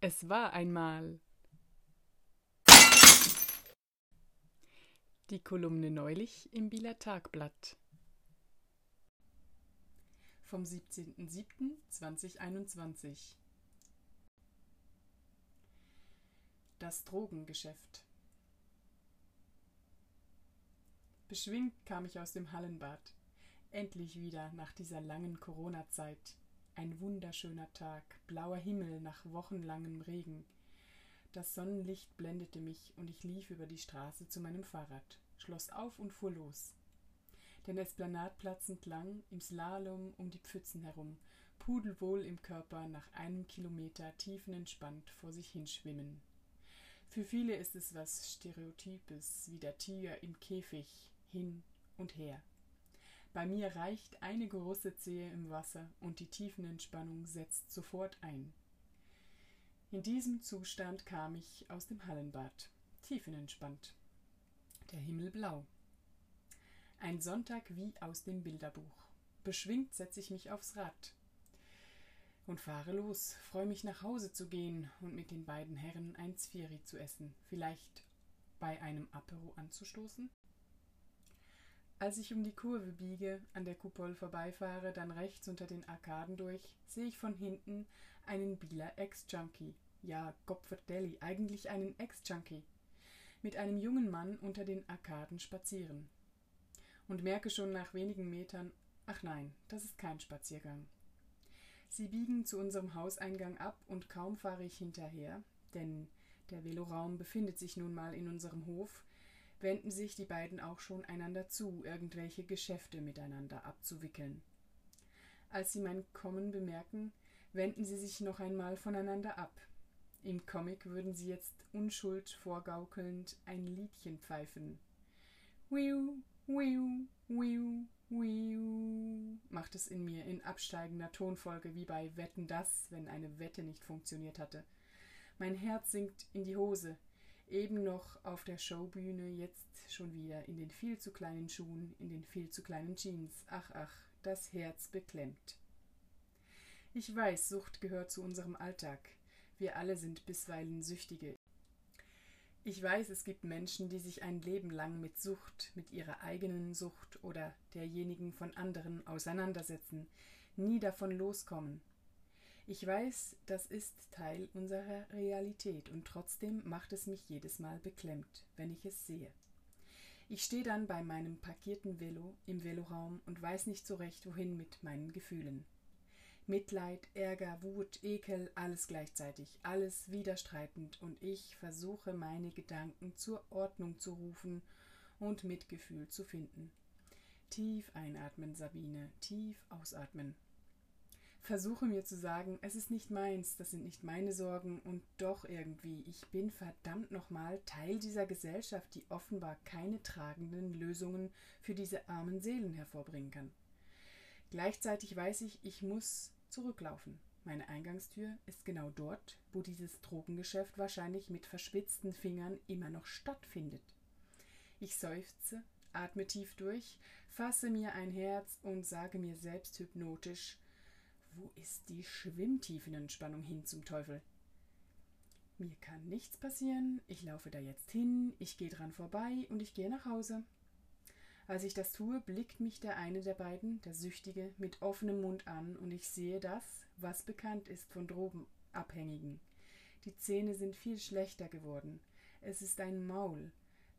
Es war einmal. Die Kolumne neulich im Bieler Tagblatt. Vom 17.07.2021. Das Drogengeschäft. Beschwingt kam ich aus dem Hallenbad. Endlich wieder nach dieser langen Corona-Zeit. Ein wunderschöner Tag, blauer Himmel nach wochenlangem Regen. Das Sonnenlicht blendete mich und ich lief über die Straße zu meinem Fahrrad, schloss auf und fuhr los. Den Esplanadplatz entlang, im Slalom um die Pfützen herum, pudelwohl im Körper nach einem Kilometer tiefenentspannt vor sich hinschwimmen. Für viele ist es was Stereotypes, wie der Tiger im Käfig, hin und her. Bei mir reicht eine große Zehe im Wasser und die Tiefenentspannung setzt sofort ein. In diesem Zustand kam ich aus dem Hallenbad, tiefenentspannt. Der Himmel blau. Ein Sonntag wie aus dem Bilderbuch. Beschwingt setze ich mich aufs Rad und fahre los, freue mich nach Hause zu gehen und mit den beiden Herren ein Zvieri zu essen, vielleicht bei einem Apero anzustoßen? Als ich um die Kurve biege, an der Kupol vorbeifahre, dann rechts unter den Arkaden durch, sehe ich von hinten einen Bieler Ex-Junkie. Ja, Gopferdelli, eigentlich einen Ex-Junkie. Mit einem jungen Mann unter den Arkaden spazieren. Und merke schon nach wenigen Metern, ach nein, das ist kein Spaziergang. Sie biegen zu unserem Hauseingang ab und kaum fahre ich hinterher, denn der Veloraum befindet sich nun mal in unserem Hof, wenden sich die beiden auch schon einander zu, irgendwelche Geschäfte miteinander abzuwickeln. Als sie mein Kommen bemerken, wenden sie sich noch einmal voneinander ab. Im Comic würden sie jetzt unschuld vorgaukelnd ein Liedchen pfeifen. Wiu, wiu, wiu, wiu, macht es in mir in absteigender Tonfolge wie bei Wetten das, wenn eine Wette nicht funktioniert hatte. Mein Herz sinkt in die Hose, eben noch auf der Showbühne, jetzt schon wieder in den viel zu kleinen Schuhen, in den viel zu kleinen Jeans. Ach, ach, das Herz beklemmt. Ich weiß, Sucht gehört zu unserem Alltag. Wir alle sind bisweilen Süchtige. Ich weiß, es gibt Menschen, die sich ein Leben lang mit Sucht, mit ihrer eigenen Sucht oder derjenigen von anderen auseinandersetzen, nie davon loskommen, ich weiß, das ist Teil unserer Realität und trotzdem macht es mich jedes Mal beklemmt, wenn ich es sehe. Ich stehe dann bei meinem parkierten Velo im Veloraum und weiß nicht so recht, wohin mit meinen Gefühlen. Mitleid, Ärger, Wut, Ekel, alles gleichzeitig, alles widerstreitend, und ich versuche meine Gedanken zur Ordnung zu rufen und Mitgefühl zu finden. Tief einatmen, Sabine, tief ausatmen versuche mir zu sagen, es ist nicht meins, das sind nicht meine Sorgen und doch irgendwie, ich bin verdammt nochmal Teil dieser Gesellschaft, die offenbar keine tragenden Lösungen für diese armen Seelen hervorbringen kann. Gleichzeitig weiß ich, ich muss zurücklaufen. Meine Eingangstür ist genau dort, wo dieses Drogengeschäft wahrscheinlich mit verschwitzten Fingern immer noch stattfindet. Ich seufze, atme tief durch, fasse mir ein Herz und sage mir selbst hypnotisch, wo ist die Schwimmtiefenentspannung hin zum Teufel? Mir kann nichts passieren, ich laufe da jetzt hin, ich gehe dran vorbei und ich gehe nach Hause. Als ich das tue, blickt mich der eine der beiden, der Süchtige, mit offenem Mund an und ich sehe das, was bekannt ist von Drogenabhängigen. Die Zähne sind viel schlechter geworden. Es ist ein Maul,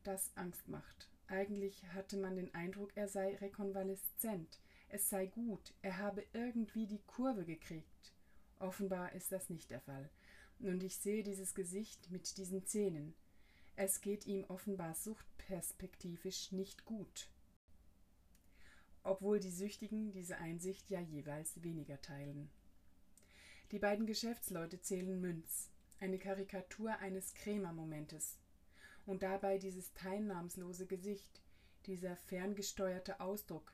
das Angst macht. Eigentlich hatte man den Eindruck, er sei rekonvaleszent es sei gut, er habe irgendwie die Kurve gekriegt. Offenbar ist das nicht der Fall. Und ich sehe dieses Gesicht mit diesen Zähnen. Es geht ihm offenbar suchtperspektivisch nicht gut. Obwohl die Süchtigen diese Einsicht ja jeweils weniger teilen. Die beiden Geschäftsleute zählen Münz, eine Karikatur eines Krämermomentes. Und dabei dieses teilnahmslose Gesicht, dieser ferngesteuerte Ausdruck,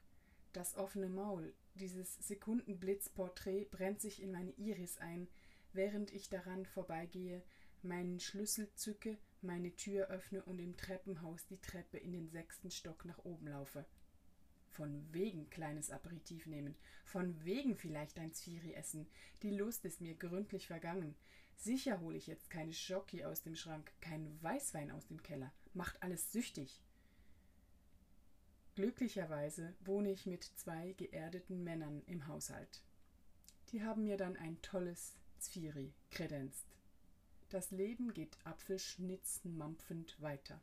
das offene Maul, dieses Sekundenblitzporträt brennt sich in meine Iris ein, während ich daran vorbeigehe, meinen Schlüssel zücke, meine Tür öffne und im Treppenhaus die Treppe in den sechsten Stock nach oben laufe. Von wegen kleines Aperitif nehmen, von wegen vielleicht ein Zvieri essen. Die Lust ist mir gründlich vergangen. Sicher hole ich jetzt keine Schocki aus dem Schrank, keinen Weißwein aus dem Keller. Macht alles süchtig. Glücklicherweise wohne ich mit zwei geerdeten Männern im Haushalt. Die haben mir dann ein tolles Zvieri kredenzt. Das Leben geht apfelschnitzenmampfend weiter.